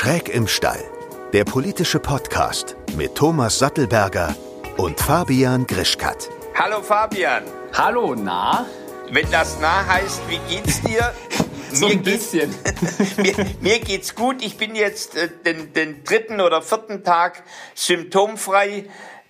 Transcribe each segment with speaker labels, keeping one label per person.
Speaker 1: Schräg im Stall, der politische Podcast mit Thomas Sattelberger und Fabian Grischkat.
Speaker 2: Hallo Fabian.
Speaker 3: Hallo, na?
Speaker 2: Wenn das nah heißt, wie geht's dir?
Speaker 3: So ein bisschen.
Speaker 2: mir, mir, geht's gut. Ich bin jetzt äh, den, den dritten oder vierten Tag symptomfrei.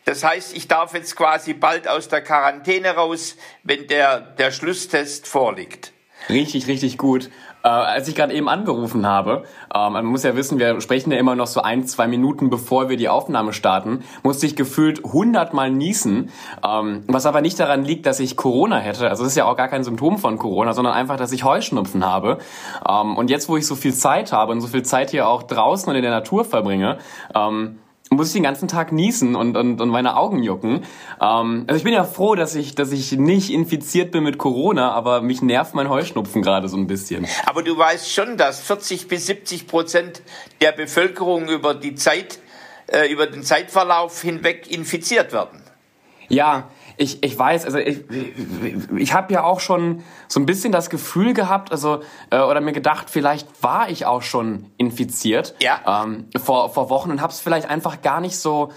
Speaker 2: Das heißt, ich darf jetzt quasi bald aus der Quarantäne raus, wenn der, der Schlusstest vorliegt.
Speaker 3: Richtig, richtig gut. Äh, als ich gerade eben angerufen habe, ähm, man muss ja wissen, wir sprechen ja immer noch so ein, zwei Minuten bevor wir die Aufnahme starten, musste ich gefühlt hundertmal niesen, ähm, was aber nicht daran liegt, dass ich Corona hätte. Also das ist ja auch gar kein Symptom von Corona, sondern einfach, dass ich Heuschnupfen habe. Ähm, und jetzt, wo ich so viel Zeit habe und so viel Zeit hier auch draußen und in der Natur verbringe, ähm, muss ich den ganzen Tag niesen und, und, und meine Augen jucken. Ähm, also ich bin ja froh, dass ich, dass ich nicht infiziert bin mit Corona, aber mich nervt mein Heuschnupfen gerade so ein bisschen.
Speaker 2: Aber du weißt schon, dass 40 bis 70 Prozent der Bevölkerung über die Zeit, äh, über den Zeitverlauf hinweg infiziert werden.
Speaker 3: Ja, ich, ich weiß, also ich, ich habe ja auch schon so ein bisschen das Gefühl gehabt, also äh, oder mir gedacht, vielleicht war ich auch schon infiziert
Speaker 2: ja.
Speaker 3: ähm, vor, vor Wochen und habe es vielleicht einfach gar nicht so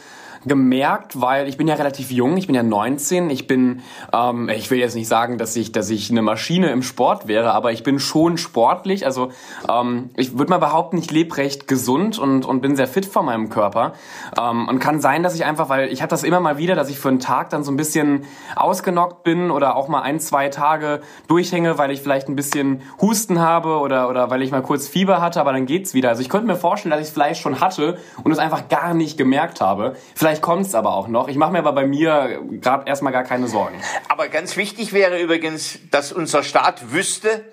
Speaker 3: gemerkt, weil ich bin ja relativ jung, ich bin ja 19, ich bin, ähm, ich will jetzt nicht sagen, dass ich, dass ich eine Maschine im Sport wäre, aber ich bin schon sportlich, also ähm, ich würde mal behaupten, ich lebe recht gesund und, und bin sehr fit vor meinem Körper ähm, und kann sein, dass ich einfach, weil ich habe das immer mal wieder, dass ich für einen Tag dann so ein bisschen ausgenockt bin oder auch mal ein, zwei Tage durchhänge, weil ich vielleicht ein bisschen Husten habe oder, oder weil ich mal kurz Fieber hatte, aber dann geht's wieder. Also ich könnte mir vorstellen, dass ich es vielleicht schon hatte und es einfach gar nicht gemerkt habe. Vielleicht Vielleicht kommt es aber auch noch. Ich mache mir aber bei mir gerade erstmal gar keine Sorgen.
Speaker 2: Aber ganz wichtig wäre übrigens, dass unser Staat wüsste,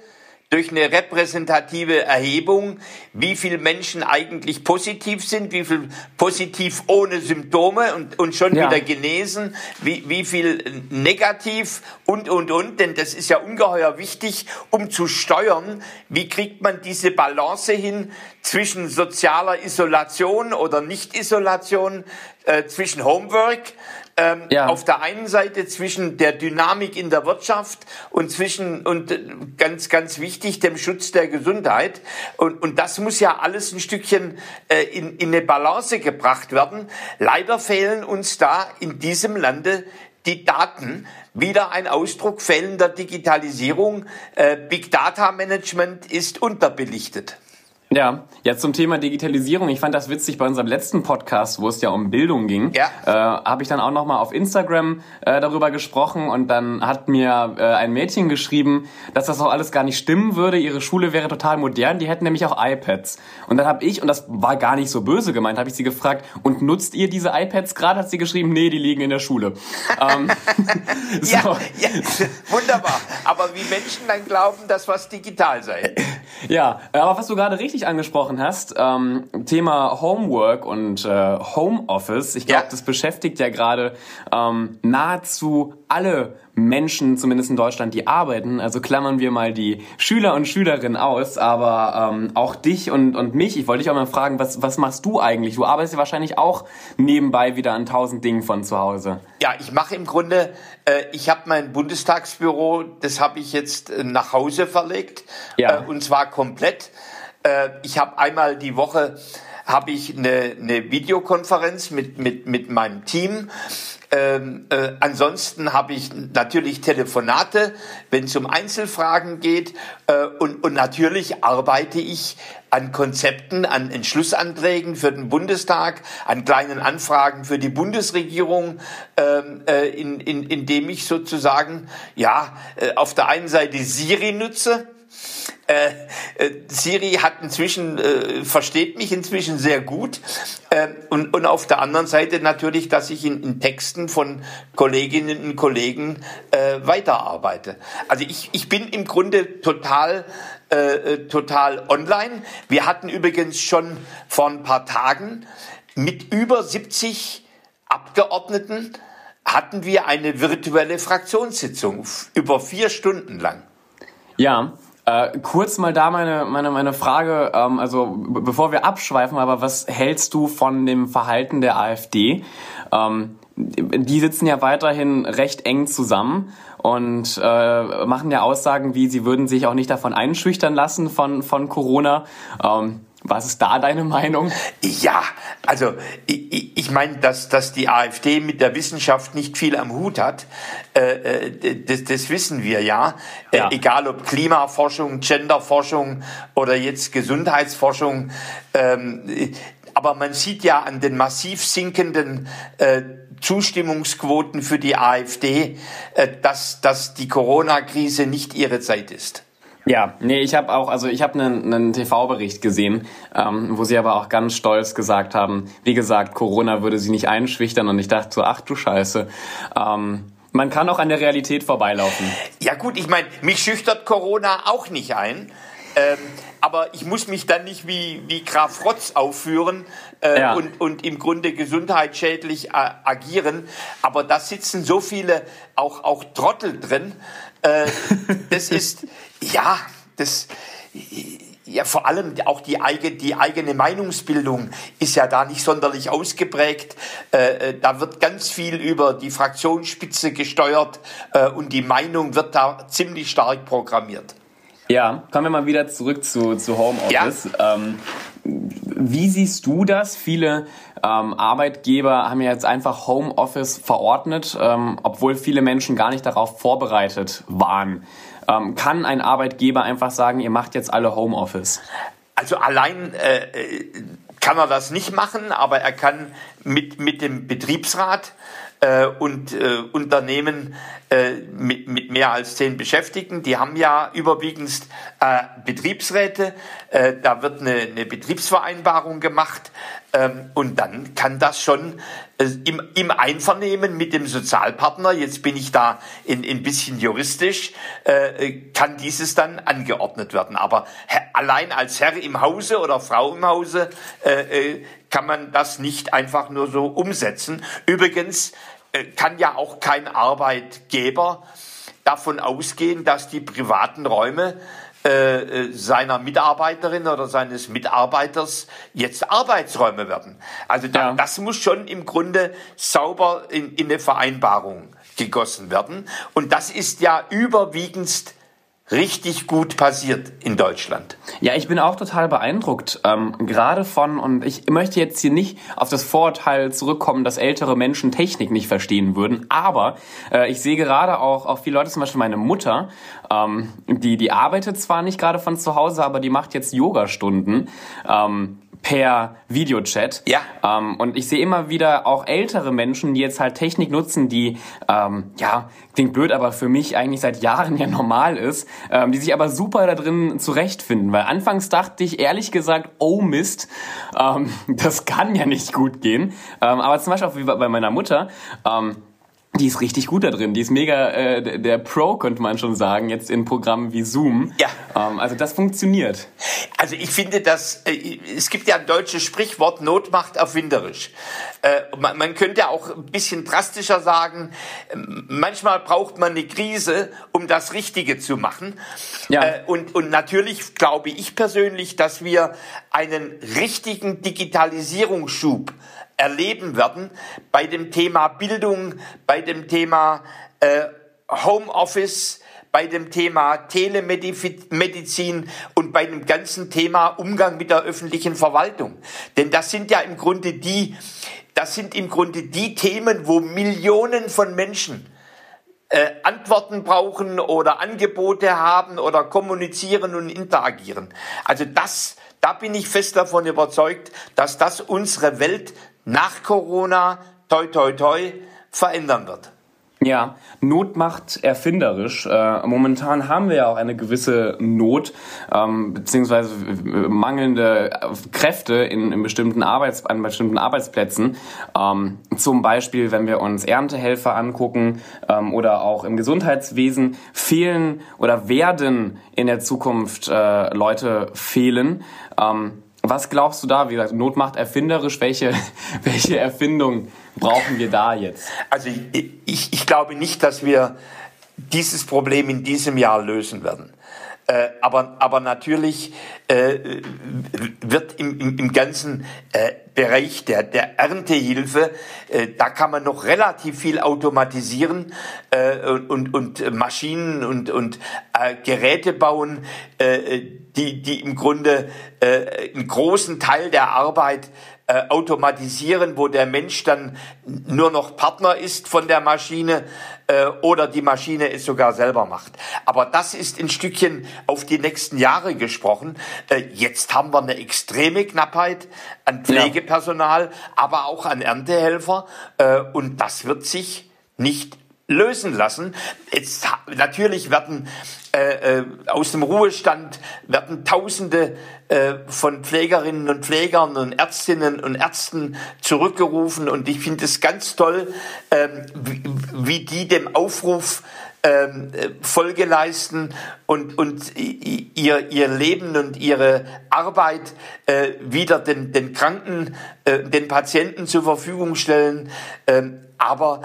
Speaker 2: durch eine repräsentative Erhebung, wie viele Menschen eigentlich positiv sind, wie viel positiv ohne Symptome und, und schon ja. wieder genesen, wie, wie viel negativ und, und, und. Denn das ist ja ungeheuer wichtig, um zu steuern, wie kriegt man diese Balance hin zwischen sozialer Isolation oder Nicht-Isolation, äh, zwischen Homework, ähm, ja. auf der einen Seite zwischen der Dynamik in der Wirtschaft und zwischen und äh, ganz ganz wichtig dem Schutz der Gesundheit und und das muss ja alles ein Stückchen äh, in, in eine Balance gebracht werden. Leider fehlen uns da in diesem Lande die Daten. Wieder ein Ausdruck fehlender Digitalisierung. Äh, Big Data Management ist unterbelichtet.
Speaker 3: Ja, jetzt zum Thema Digitalisierung. Ich fand das witzig bei unserem letzten Podcast, wo es ja um Bildung ging.
Speaker 2: Ja.
Speaker 3: Äh, Habe ich dann auch nochmal auf Instagram äh, darüber gesprochen und dann hat mir äh, ein Mädchen geschrieben, dass das auch alles gar nicht stimmen würde. Ihre Schule wäre total modern, die hätten nämlich auch iPads. Und dann habe ich, und das war gar nicht so böse gemeint, habe ich sie gefragt, und nutzt ihr diese iPads gerade? Hat sie geschrieben, nee, die liegen in der Schule.
Speaker 2: ähm, so. ja, ja, wunderbar. Aber wie Menschen dann glauben, dass was digital sei.
Speaker 3: Ja, aber was du gerade richtig angesprochen hast, ähm, Thema Homework und äh, Homeoffice, ich glaube, ja. das beschäftigt ja gerade ähm, nahezu alle Menschen, zumindest in Deutschland, die arbeiten. Also klammern wir mal die Schüler und Schülerinnen aus, aber ähm, auch dich und, und mich. Ich wollte dich auch mal fragen, was, was machst du eigentlich? Du arbeitest ja wahrscheinlich auch nebenbei wieder an tausend Dingen von zu Hause.
Speaker 2: Ja, ich mache im Grunde, äh, ich habe mein Bundestagsbüro, das habe ich jetzt äh, nach Hause verlegt. Ja. Äh, und zwar komplett. Äh, ich habe einmal die Woche habe ich eine, eine Videokonferenz mit, mit, mit meinem Team. Ähm, äh, ansonsten habe ich natürlich Telefonate, wenn es um Einzelfragen geht. Äh, und, und natürlich arbeite ich an Konzepten, an Entschlussanträgen für den Bundestag, an kleinen Anfragen für die Bundesregierung, ähm, äh, in, in, indem ich sozusagen ja äh, auf der einen Seite Siri nutze äh, äh, Siri hat inzwischen, äh, versteht mich inzwischen sehr gut. Äh, und, und auf der anderen Seite natürlich, dass ich in, in Texten von Kolleginnen und Kollegen äh, weiterarbeite. Also ich, ich bin im Grunde total äh total online. Wir hatten übrigens schon vor ein paar Tagen mit über 70 Abgeordneten hatten wir eine virtuelle Fraktionssitzung über vier Stunden lang.
Speaker 3: Ja, äh, kurz mal da meine, meine, meine Frage, ähm, also bevor wir abschweifen, aber was hältst du von dem Verhalten der AfD? Ähm, die sitzen ja weiterhin recht eng zusammen und äh, machen ja Aussagen wie, sie würden sich auch nicht davon einschüchtern lassen von, von Corona. Ähm, Was ist da deine Meinung?
Speaker 2: Ja, also ich, ich meine, dass, dass die AfD mit der Wissenschaft nicht viel am Hut hat, äh, äh das, das wissen wir ja. Äh, ja. Äh, egal ob Klimaforschung, Genderforschung oder jetzt Gesundheitsforschung. Ähm, aber man sieht ja an den massiv sinkenden äh, Zustimmungsquoten für die AfD, äh, dass, dass die Corona-Krise nicht ihre Zeit ist.
Speaker 3: Ja, nee, ich habe auch, also ich habe einen, einen TV-Bericht gesehen, ähm, wo sie aber auch ganz stolz gesagt haben, wie gesagt, Corona würde sie nicht einschüchtern und ich dachte so, ach du Scheiße. Ähm, man kann auch an der Realität vorbeilaufen.
Speaker 2: Ja gut, ich meine, mich schüchtert Corona auch nicht ein. Ähm, aber ich muss mich dann nicht wie, wie Graf Rotz aufführen äh, ja. und, und im Grunde gesundheitsschädlich äh, agieren. Aber da sitzen so viele auch, auch Trottel drin. Äh, das ist, ja, das, ja, vor allem auch die, eigene, die eigene Meinungsbildung ist ja da nicht sonderlich ausgeprägt. Äh, äh, da wird ganz viel über die Fraktionsspitze gesteuert äh, und die Meinung wird da ziemlich stark programmiert.
Speaker 3: Ja, kommen wir mal wieder zurück zu, zu Homeoffice. Ja. Ähm, wie siehst du das? Viele ähm, Arbeitgeber haben ja jetzt einfach Homeoffice verordnet, ähm, obwohl viele Menschen gar nicht darauf vorbereitet waren. Ähm, kann ein Arbeitgeber einfach sagen, ihr macht jetzt alle Homeoffice?
Speaker 2: Also allein äh, äh kann er das nicht machen, aber er kann mit, mit dem Betriebsrat äh, und äh, Unternehmen äh, mit, mit mehr als zehn Beschäftigten, die haben ja überwiegend äh, Betriebsräte, äh, da wird eine, eine Betriebsvereinbarung gemacht ähm, und dann kann das schon äh, im, im Einvernehmen mit dem Sozialpartner, jetzt bin ich da ein in, bisschen juristisch, äh, kann dieses dann angeordnet werden. Aber allein als Herr im Hause oder Frau im Hause äh, äh kann man das nicht einfach nur so umsetzen. Übrigens kann ja auch kein Arbeitgeber davon ausgehen, dass die privaten Räume äh, äh, seiner Mitarbeiterin oder seines Mitarbeiters jetzt Arbeitsräume werden. Also da, ja. das muss schon im Grunde sauber in, in eine Vereinbarung gegossen werden. Und das ist ja überwiegend richtig gut passiert in Deutschland.
Speaker 3: Ja, ich bin auch total beeindruckt, ähm, gerade von, und ich möchte jetzt hier nicht auf das Vorurteil zurückkommen, dass ältere Menschen Technik nicht verstehen würden, aber äh, ich sehe gerade auch, auch viele Leute, zum Beispiel meine Mutter, ähm, die, die arbeitet zwar nicht gerade von zu Hause, aber die macht jetzt Yogastunden. Ähm, per Videochat. Ja. Ähm, und ich sehe immer wieder auch ältere Menschen, die jetzt halt Technik nutzen, die, ähm, ja, klingt blöd, aber für mich eigentlich seit Jahren ja normal ist, ähm, die sich aber super da drin zurechtfinden. Weil anfangs dachte ich ehrlich gesagt, oh Mist, ähm, das kann ja nicht gut gehen. Ähm, aber zum Beispiel auch wie bei meiner Mutter, ähm, die ist richtig gut da drin. Die ist mega äh, der Pro, könnte man schon sagen, jetzt in Programmen wie Zoom. Ja. Ähm, also das funktioniert.
Speaker 2: Also ich finde, dass äh, es gibt ja ein deutsches Sprichwort, Not macht erfinderisch. Äh, man, man könnte auch ein bisschen drastischer sagen, manchmal braucht man eine Krise, um das Richtige zu machen. Ja. Äh, und, und natürlich glaube ich persönlich, dass wir einen richtigen Digitalisierungsschub erleben werden bei dem Thema Bildung, bei dem Thema äh, Homeoffice, bei dem Thema Telemedizin und bei dem ganzen Thema Umgang mit der öffentlichen Verwaltung. Denn das sind ja im Grunde die, das sind im Grunde die Themen, wo Millionen von Menschen äh, Antworten brauchen oder Angebote haben oder kommunizieren und interagieren. Also das, da bin ich fest davon überzeugt, dass das unsere Welt nach Corona, toi toi toi, verändern wird.
Speaker 3: Ja, Not macht erfinderisch. Äh, momentan haben wir ja auch eine gewisse Not ähm, beziehungsweise äh, mangelnde Kräfte in, in bestimmten Arbeits an bestimmten Arbeitsplätzen. Ähm, zum Beispiel, wenn wir uns Erntehelfer angucken ähm, oder auch im Gesundheitswesen fehlen oder werden in der Zukunft äh, Leute fehlen. Ähm, was glaubst du da? Wie gesagt, Not macht erfinderisch. Welche, welche Erfindung brauchen wir da jetzt?
Speaker 2: Also ich, ich, ich glaube nicht, dass wir dieses Problem in diesem Jahr lösen werden. Äh, aber, aber natürlich äh, wird im, im, im ganzen äh, Bereich der, der Erntehilfe, äh, da kann man noch relativ viel automatisieren äh, und, und Maschinen und, und äh, Geräte bauen, äh, die, die im Grunde äh, einen großen Teil der Arbeit äh, automatisieren, wo der Mensch dann nur noch Partner ist von der Maschine äh, oder die Maschine es sogar selber macht. Aber das ist ein Stückchen auf die nächsten Jahre gesprochen. Äh, jetzt haben wir eine extreme Knappheit an Pflegepersonal, ja. aber auch an Erntehelfer äh, und das wird sich nicht lösen lassen. Jetzt, natürlich werden äh, äh, aus dem Ruhestand werden Tausende äh, von Pflegerinnen und Pflegern und Ärztinnen und Ärzten zurückgerufen und ich finde es ganz toll, ähm, wie, wie, die dem Aufruf ähm, Folge leisten und, und ihr, ihr Leben und ihre Arbeit äh, wieder den, den Kranken, äh, den Patienten zur Verfügung stellen. Ähm, aber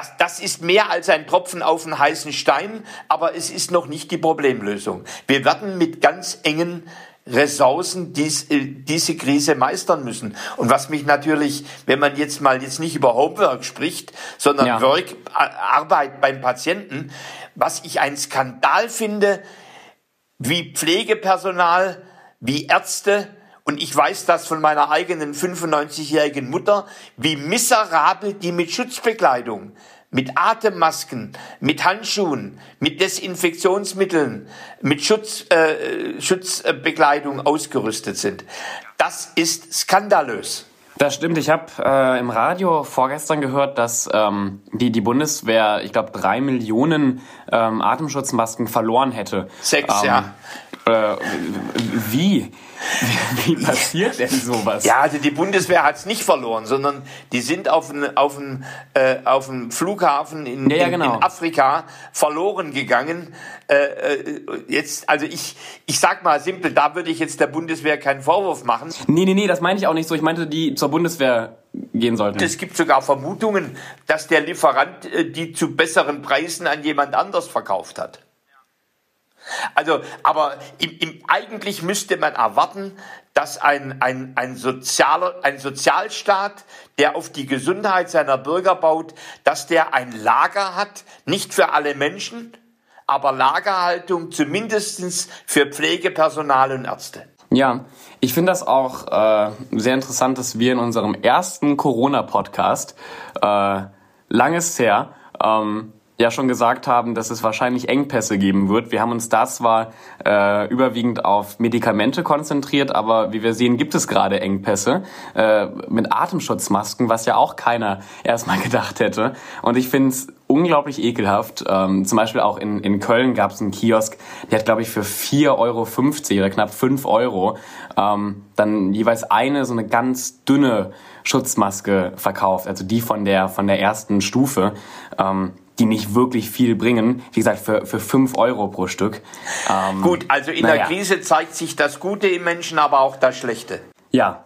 Speaker 2: das, das ist mehr als ein Tropfen auf einen heißen Stein, aber es ist noch nicht die Problemlösung. Wir werden mit ganz engen Ressourcen dies, äh, diese Krise meistern müssen. Und was mich natürlich, wenn man jetzt mal jetzt nicht über Homework spricht, sondern ja. Work, Arbeit beim Patienten, was ich ein Skandal finde, wie Pflegepersonal, wie Ärzte, und ich weiß das von meiner eigenen 95-jährigen Mutter, wie miserabel die mit Schutzbekleidung, mit Atemmasken, mit Handschuhen, mit Desinfektionsmitteln, mit Schutz, äh, Schutzbekleidung ausgerüstet sind. Das ist skandalös.
Speaker 3: Das stimmt. Ich habe äh, im Radio vorgestern gehört, dass ähm, die, die Bundeswehr, ich glaube, drei Millionen ähm, Atemschutzmasken verloren hätte.
Speaker 2: Sechs, ähm, ja.
Speaker 3: Äh, wie? Wie passiert denn sowas?
Speaker 2: Ja, also die Bundeswehr hat es nicht verloren, sondern die sind auf einen auf äh, auf Flughafen in, ja, ja, genau. in, Afrika verloren gegangen. Äh, äh, jetzt, also ich, ich sag mal simpel, da würde ich jetzt der Bundeswehr keinen Vorwurf machen.
Speaker 3: Nee, nee, nee, das meine ich auch nicht so. Ich meinte, die zur Bundeswehr gehen sollten.
Speaker 2: Es gibt sogar Vermutungen, dass der Lieferant äh, die zu besseren Preisen an jemand anders verkauft hat. Also, aber im, im, eigentlich müsste man erwarten, dass ein, ein, ein, sozialer, ein Sozialstaat, der auf die Gesundheit seiner Bürger baut, dass der ein Lager hat, nicht für alle Menschen, aber Lagerhaltung zumindestens für Pflegepersonal und Ärzte.
Speaker 3: Ja, ich finde das auch äh, sehr interessant, dass wir in unserem ersten Corona-Podcast, äh, langes her, ähm, ja schon gesagt haben, dass es wahrscheinlich Engpässe geben wird. Wir haben uns da zwar äh, überwiegend auf Medikamente konzentriert, aber wie wir sehen, gibt es gerade Engpässe äh, mit Atemschutzmasken, was ja auch keiner erstmal gedacht hätte. Und ich finde es unglaublich ekelhaft. Ähm, zum Beispiel auch in, in Köln gab es einen Kiosk, der hat, glaube ich, für 4,50 Euro oder knapp 5 Euro ähm, dann jeweils eine so eine ganz dünne Schutzmaske verkauft, also die von der von der ersten Stufe. Ähm, die nicht wirklich viel bringen. Wie gesagt, für, für fünf Euro pro Stück.
Speaker 2: Ähm, Gut, also in naja. der Krise zeigt sich das Gute im Menschen, aber auch das Schlechte.
Speaker 3: Ja,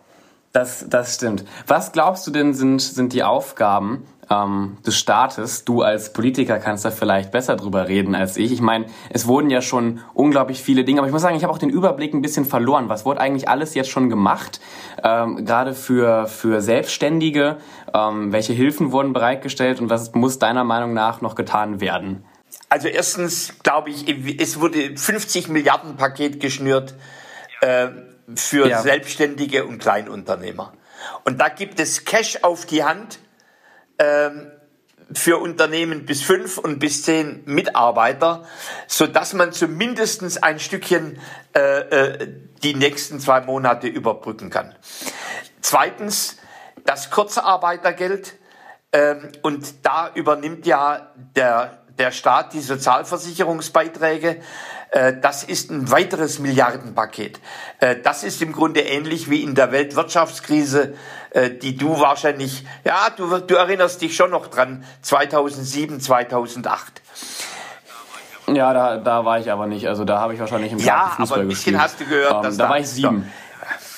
Speaker 3: das, das stimmt. Was glaubst du denn sind, sind die Aufgaben ähm, des Staates. Du als Politiker kannst da vielleicht besser drüber reden als ich. Ich meine, es wurden ja schon unglaublich viele Dinge, aber ich muss sagen, ich habe auch den Überblick ein bisschen verloren. Was wurde eigentlich alles jetzt schon gemacht? Ähm, Gerade für, für Selbstständige. Ähm, welche Hilfen wurden bereitgestellt und was muss deiner Meinung nach noch getan werden?
Speaker 2: Also erstens glaube ich, es wurde 50 Milliarden Paket geschnürt äh, für ja. Selbstständige und Kleinunternehmer. Und da gibt es Cash auf die Hand ähm, für Unternehmen bis fünf und bis zehn Mitarbeiter, so dass man zumindest ein Stückchen äh, äh, die nächsten zwei Monate überbrücken kann. Zweitens das Kurzarbeitergeld ähm, und da übernimmt ja der der Staat die Sozialversicherungsbeiträge. Äh, das ist ein weiteres Milliardenpaket. Äh, das ist im Grunde ähnlich wie in der Weltwirtschaftskrise, äh, die du wahrscheinlich, ja, du, du erinnerst dich schon noch dran, 2007, 2008.
Speaker 3: Ja, da, da war ich aber nicht. Also da habe ich wahrscheinlich im
Speaker 2: Ja, aber ein bisschen gespielt. hast du gehört.
Speaker 3: Ähm, dass da, da war ich sieben.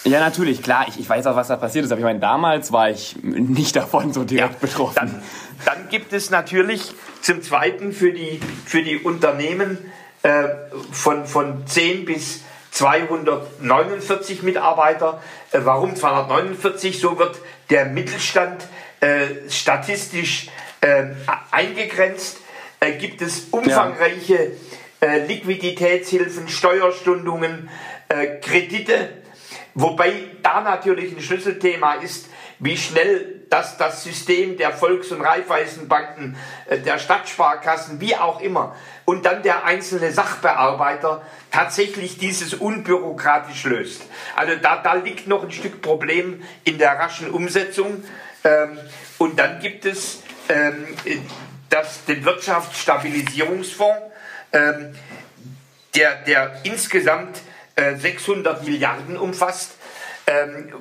Speaker 3: Ja, natürlich, klar. Ich, ich weiß auch, was da passiert ist. Aber ich meine, damals war ich nicht davon so direkt ja, betroffen.
Speaker 2: Dann, dann gibt es natürlich zum Zweiten für die, für die Unternehmen äh, von, von 10 bis 249 Mitarbeiter. Äh, warum 249? So wird der Mittelstand äh, statistisch äh, eingegrenzt. Gibt es umfangreiche Liquiditätshilfen, Steuerstundungen, Kredite. Wobei da natürlich ein Schlüsselthema ist, wie schnell das, das System der Volks- und Raiffeisenbanken, äh, der Stadtsparkassen, wie auch immer, und dann der einzelne Sachbearbeiter tatsächlich dieses unbürokratisch löst. Also da, da liegt noch ein Stück Problem in der raschen Umsetzung. Ähm, und dann gibt es ähm, das, den Wirtschaftsstabilisierungsfonds, ähm, der, der insgesamt äh, 600 Milliarden umfasst. Ähm,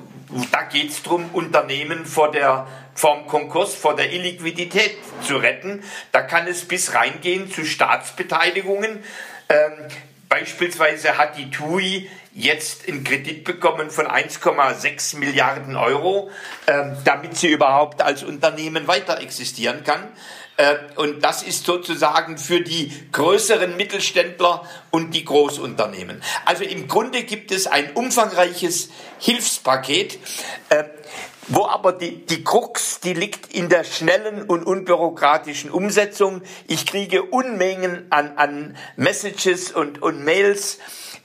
Speaker 2: da geht es darum, Unternehmen vor der vom Konkurs, vor der Illiquidität zu retten. Da kann es bis reingehen zu Staatsbeteiligungen. Ähm, beispielsweise hat die TUI jetzt einen Kredit bekommen von 1,6 Milliarden Euro, ähm, damit sie überhaupt als Unternehmen weiter existieren kann. Äh, und das ist sozusagen für die größeren Mittelständler und die Großunternehmen. Also im Grunde gibt es ein umfangreiches Hilfspaket, äh, wo aber die, die Krux, die liegt in der schnellen und unbürokratischen Umsetzung. Ich kriege Unmengen an, an Messages und, und Mails,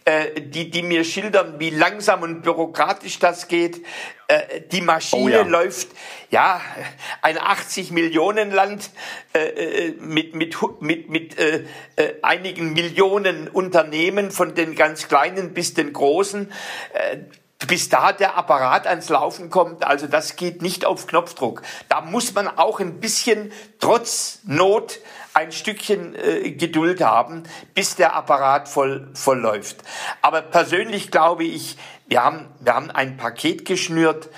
Speaker 2: äh, die, die mir schildern, wie langsam und bürokratisch das geht. Äh, die Maschine oh ja. läuft, ja, ein 80 Millionen Land äh, äh, mit, mit, mit, mit äh, äh, einigen Millionen Unternehmen, von den ganz kleinen bis den großen. Bis da der Apparat ans Laufen kommt, also das geht nicht auf Knopfdruck. Da muss man auch ein bisschen trotz Not ein Stückchen äh, Geduld haben, bis der Apparat voll, voll läuft. Aber persönlich glaube ich, wir haben, wir haben ein Paket geschnürt,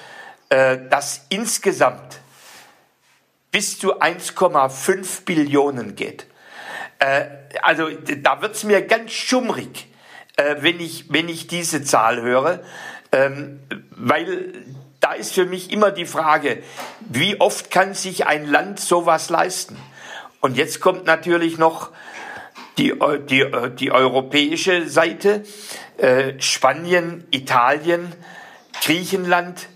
Speaker 2: äh, das insgesamt bis zu 1,5 Billionen geht. Äh, also da wird's mir ganz schummrig, äh, wenn, ich, wenn ich diese Zahl höre, ähm, weil da ist für mich immer die Frage, wie oft kann sich ein Land sowas leisten? Und jetzt kommt natürlich noch die, die, die europäische Seite, äh, Spanien, Italien, Griechenland,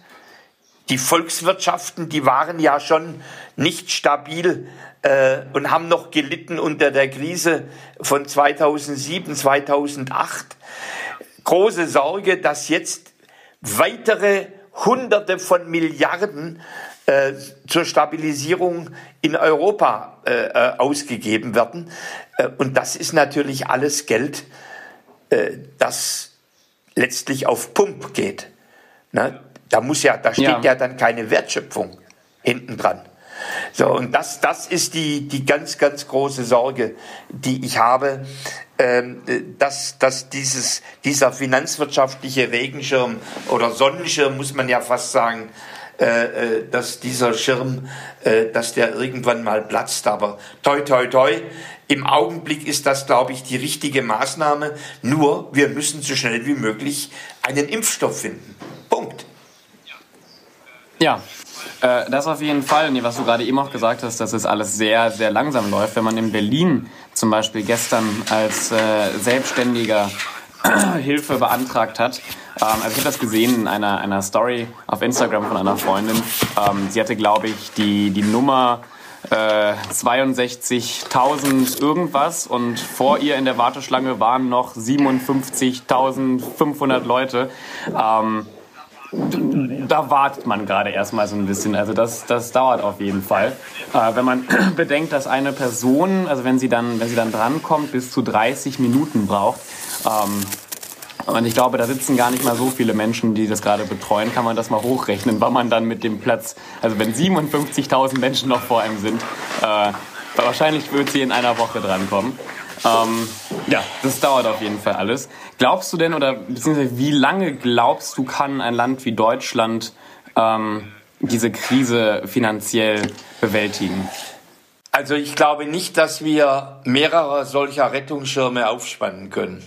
Speaker 2: die Volkswirtschaften, die waren ja schon nicht stabil äh, und haben noch gelitten unter der Krise von 2007, 2008. Große Sorge, dass jetzt weitere Hunderte von Milliarden äh, zur Stabilisierung in Europa äh, äh, ausgegeben werden. Äh, und das ist natürlich alles Geld, äh, das letztlich auf Pump geht. Ne? Da muss ja, da steht ja. ja dann keine Wertschöpfung hinten dran. So, und das, das ist die, die ganz, ganz große Sorge, die ich habe, ähm, dass, dass dieses, dieser finanzwirtschaftliche Regenschirm oder Sonnenschirm, muss man ja fast sagen, äh, äh, dass dieser Schirm, äh, dass der irgendwann mal platzt. Aber toi, toi, toi. Im Augenblick ist das, glaube ich, die richtige Maßnahme. Nur, wir müssen so schnell wie möglich einen Impfstoff finden. Punkt.
Speaker 3: Ja, äh, das auf jeden Fall. Nee, was du gerade eben auch gesagt hast, dass es alles sehr, sehr langsam läuft. Wenn man in Berlin zum Beispiel gestern als äh, Selbstständiger Hilfe beantragt hat, ähm, also ich habe das gesehen in einer, einer Story auf Instagram von einer Freundin. Ähm, sie hatte, glaube ich, die, die Nummer äh, 62.000 irgendwas und vor ihr in der Warteschlange waren noch 57.500 Leute. Ähm, da wartet man gerade erstmal so ein bisschen. Also das, das dauert auf jeden Fall. Äh, wenn man bedenkt, dass eine Person, also wenn sie dann, wenn sie dann drankommt, bis zu 30 Minuten braucht, ähm, und ich glaube, da sitzen gar nicht mal so viele Menschen, die das gerade betreuen. Kann man das mal hochrechnen, wann man dann mit dem Platz, also wenn 57.000 Menschen noch vor einem sind, äh, wahrscheinlich wird sie in einer Woche drankommen. Ähm, ja, das dauert auf jeden Fall alles. Glaubst du denn, oder beziehungsweise wie lange glaubst du, kann ein Land wie Deutschland ähm, diese Krise finanziell bewältigen?
Speaker 2: Also ich glaube nicht, dass wir mehrere solcher Rettungsschirme aufspannen können.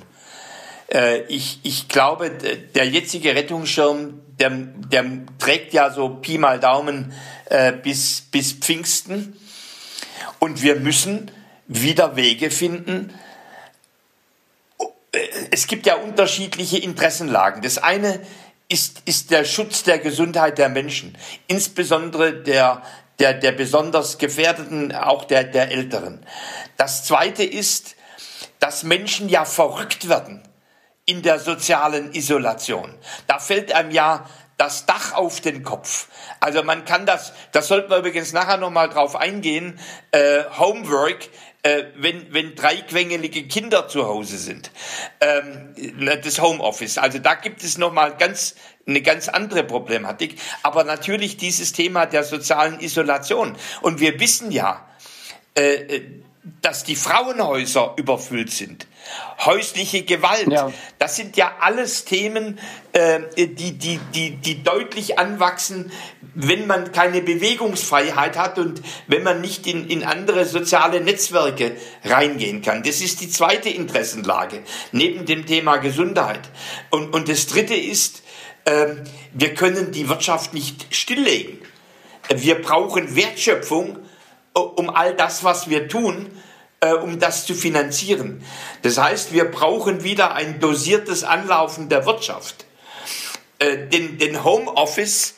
Speaker 2: Äh, ich, ich glaube, der jetzige Rettungsschirm, der, der trägt ja so Pi mal Daumen äh, bis, bis Pfingsten. Und wir müssen wieder Wege finden. Es gibt ja unterschiedliche Interessenlagen. Das eine ist, ist der Schutz der Gesundheit der Menschen, insbesondere der, der, der besonders Gefährdeten, auch der, der Älteren. Das zweite ist dass Menschen ja verrückt werden in der sozialen Isolation. Da fällt einem ja das Dach auf den Kopf. Also man kann das, das sollten wir übrigens nachher nochmal drauf eingehen, äh, Homework, äh, wenn, wenn drei quengelige Kinder zu Hause sind, ähm, das Homeoffice. Also da gibt es nochmal ganz, eine ganz andere Problematik. Aber natürlich dieses Thema der sozialen Isolation. Und wir wissen ja, äh, äh dass die Frauenhäuser überfüllt sind. Häusliche Gewalt, ja. das sind ja alles Themen, äh, die, die, die, die deutlich anwachsen, wenn man keine Bewegungsfreiheit hat und wenn man nicht in, in andere soziale Netzwerke reingehen kann. Das ist die zweite Interessenlage, neben dem Thema Gesundheit. Und, und das dritte ist, äh, wir können die Wirtschaft nicht stilllegen. Wir brauchen Wertschöpfung um all das, was wir tun, äh, um das zu finanzieren. Das heißt, wir brauchen wieder ein dosiertes Anlaufen der Wirtschaft. Äh, denn, denn Homeoffice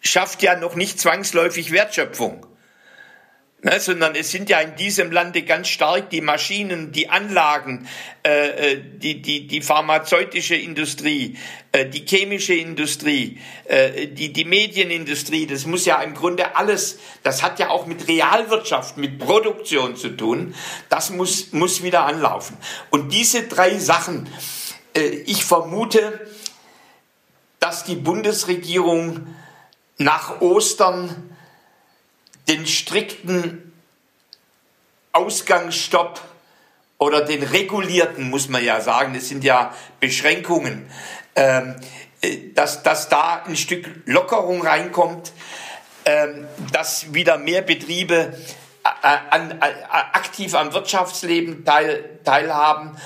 Speaker 2: schafft ja noch nicht zwangsläufig Wertschöpfung. Ne, sondern es sind ja in diesem Lande ganz stark die Maschinen, die Anlagen, äh, äh, die, die, die pharmazeutische Industrie, äh, die chemische Industrie, äh, die, die Medienindustrie. Das muss ja im Grunde alles, das hat ja auch mit Realwirtschaft, mit Produktion zu tun. Das muss, muss wieder anlaufen. Und diese drei Sachen, äh, ich vermute, dass die Bundesregierung nach Ostern den strikten Ausgangsstopp oder den regulierten, muss man ja sagen, das sind ja Beschränkungen, ähm, äh, dass, dass da ein Stück Lockerung reinkommt, ähm, dass wieder mehr Betriebe äh, an, an, äh, aktiv am Wirtschaftsleben teil, teilhaben.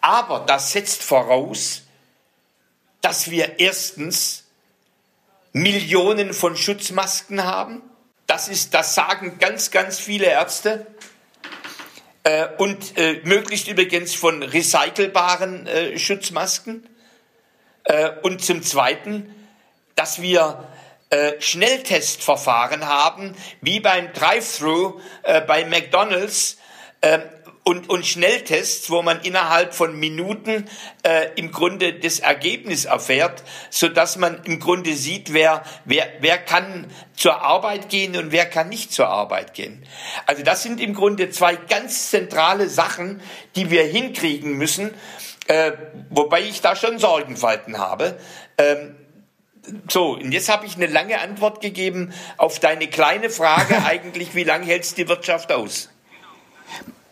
Speaker 2: Aber das setzt voraus, dass wir erstens Millionen von Schutzmasken haben, das ist, das sagen ganz, ganz viele Ärzte. Äh, und äh, möglichst übrigens von recycelbaren äh, Schutzmasken. Äh, und zum Zweiten, dass wir äh, Schnelltestverfahren haben, wie beim Drive-Thru äh, bei McDonald's, und, und Schnelltests, wo man innerhalb von Minuten äh, im Grunde das Ergebnis erfährt, so dass man im Grunde sieht, wer, wer, wer kann zur Arbeit gehen und wer kann nicht zur Arbeit gehen. Also das sind im Grunde zwei ganz zentrale Sachen, die wir hinkriegen müssen, äh, wobei ich da schon Sorgenfalten habe. Ähm, so, und jetzt habe ich eine lange Antwort gegeben auf deine kleine Frage eigentlich, wie lange hält die Wirtschaft aus?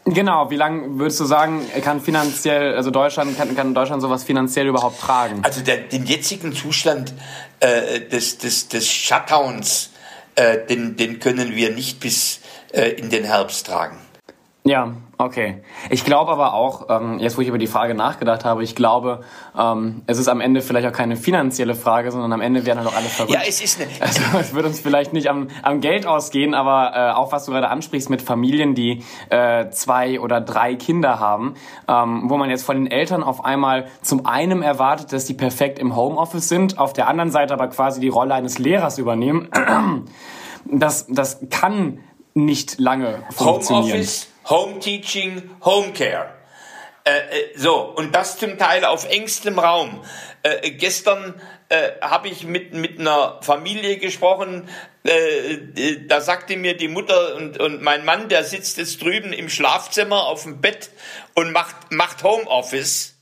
Speaker 3: Genau, wie lange würdest du sagen, kann finanziell, also Deutschland, kann, kann Deutschland sowas finanziell überhaupt tragen?
Speaker 2: Also der, den jetzigen Zustand äh, des, des, des Shutdowns, äh, den, den können wir nicht bis äh, in den Herbst tragen.
Speaker 3: Ja, okay. Ich glaube aber auch, ähm, jetzt wo ich über die Frage nachgedacht habe, ich glaube, ähm, es ist am Ende vielleicht auch keine finanzielle Frage, sondern am Ende werden halt auch alle verrückt.
Speaker 2: Ja, es ist eine.
Speaker 3: Also es wird uns vielleicht nicht am, am Geld ausgehen, aber äh, auch was du gerade ansprichst mit Familien, die äh, zwei oder drei Kinder haben, ähm, wo man jetzt von den Eltern auf einmal zum einen erwartet, dass die perfekt im Homeoffice sind, auf der anderen Seite aber quasi die Rolle eines Lehrers übernehmen. Das, das kann nicht lange funktionieren.
Speaker 2: Homeoffice Home Teaching, Home Care. Äh, äh, so, und das zum Teil auf engstem Raum. Äh, gestern äh, habe ich mit, mit einer Familie gesprochen, äh, äh, da sagte mir die Mutter und, und mein Mann, der sitzt jetzt drüben im Schlafzimmer auf dem Bett und macht, macht Homeoffice.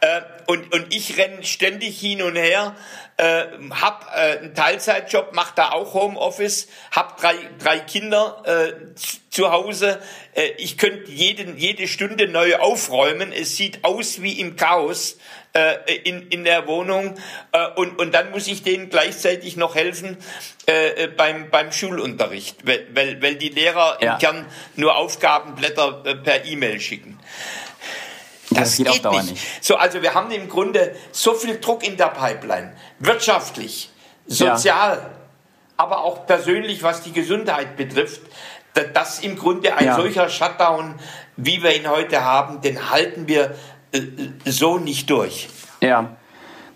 Speaker 2: Äh, und, und ich renne ständig hin und her, äh, hab äh, einen Teilzeitjob, mach da auch Homeoffice, hab drei, drei Kinder äh, zu Hause. Äh, ich könnte jeden, jede Stunde neu aufräumen. Es sieht aus wie im Chaos äh, in, in der Wohnung. Äh, und, und dann muss ich denen gleichzeitig noch helfen äh, äh beim, beim Schulunterricht, weil, weil, weil die Lehrer ja. im Kern nur Aufgabenblätter äh, per E-Mail schicken. Das, das geht, geht auf Dauer nicht. nicht. So, also wir haben im Grunde so viel Druck in der Pipeline, wirtschaftlich, sozial, ja. aber auch persönlich, was die Gesundheit betrifft, dass im Grunde ein ja. solcher Shutdown, wie wir ihn heute haben, den halten wir äh, so nicht durch.
Speaker 3: Ja.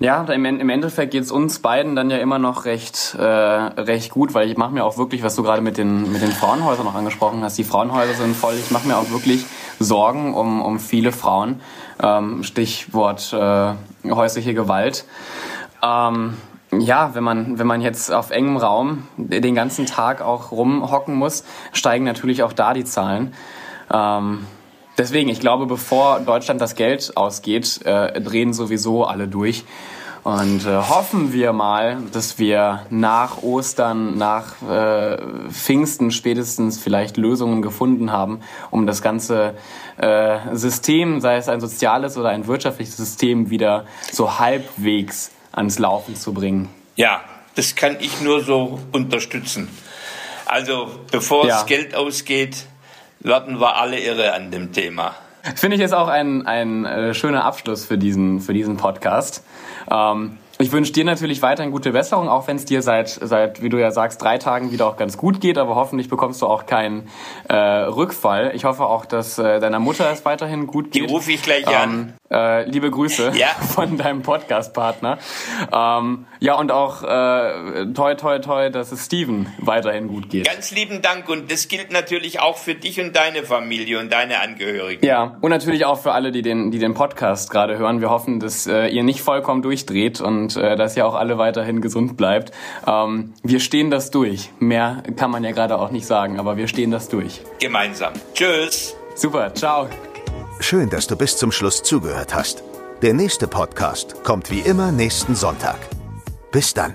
Speaker 3: Ja, im, im Endeffekt geht es uns beiden dann ja immer noch recht, äh, recht gut, weil ich mache mir auch wirklich, was du gerade mit den, mit den Frauenhäusern noch angesprochen hast, die Frauenhäuser sind voll, ich mache mir auch wirklich Sorgen um, um viele Frauen. Ähm, Stichwort äh, häusliche Gewalt. Ähm, ja, wenn man, wenn man jetzt auf engem Raum den ganzen Tag auch rumhocken muss, steigen natürlich auch da die Zahlen. Ähm, deswegen, ich glaube, bevor Deutschland das Geld ausgeht, äh, drehen sowieso alle durch. Und äh, hoffen wir mal, dass wir nach Ostern, nach äh, Pfingsten spätestens vielleicht Lösungen gefunden haben, um das ganze äh, System, sei es ein soziales oder ein wirtschaftliches System, wieder so halbwegs ans Laufen zu bringen.
Speaker 2: Ja, das kann ich nur so unterstützen. Also bevor ja. das Geld ausgeht, werden wir alle irre an dem Thema.
Speaker 3: Finde ich jetzt auch ein, ein äh, schöner Abschluss für diesen, für diesen Podcast. Ähm, ich wünsche dir natürlich weiterhin gute Besserung, auch wenn es dir seit, seit, wie du ja sagst, drei Tagen wieder auch ganz gut geht, aber hoffentlich bekommst du auch keinen äh, Rückfall. Ich hoffe auch, dass äh, deiner Mutter es weiterhin gut geht.
Speaker 2: Die rufe ich gleich ähm, an.
Speaker 3: Äh, liebe Grüße ja. von deinem Podcast-Partner. Ähm, ja, und auch äh, toi, toi, toi, dass es Steven weiterhin gut geht.
Speaker 2: Ganz lieben Dank und das gilt natürlich auch für dich und deine Familie und deine Angehörigen.
Speaker 3: Ja, und natürlich auch für alle, die den, die den Podcast gerade hören. Wir hoffen, dass äh, ihr nicht vollkommen durchdreht und äh, dass ihr auch alle weiterhin gesund bleibt. Ähm, wir stehen das durch. Mehr kann man ja gerade auch nicht sagen, aber wir stehen das durch.
Speaker 2: Gemeinsam. Tschüss.
Speaker 3: Super, ciao.
Speaker 1: Schön, dass du bis zum Schluss zugehört hast. Der nächste Podcast kommt wie immer nächsten Sonntag. Bis dann.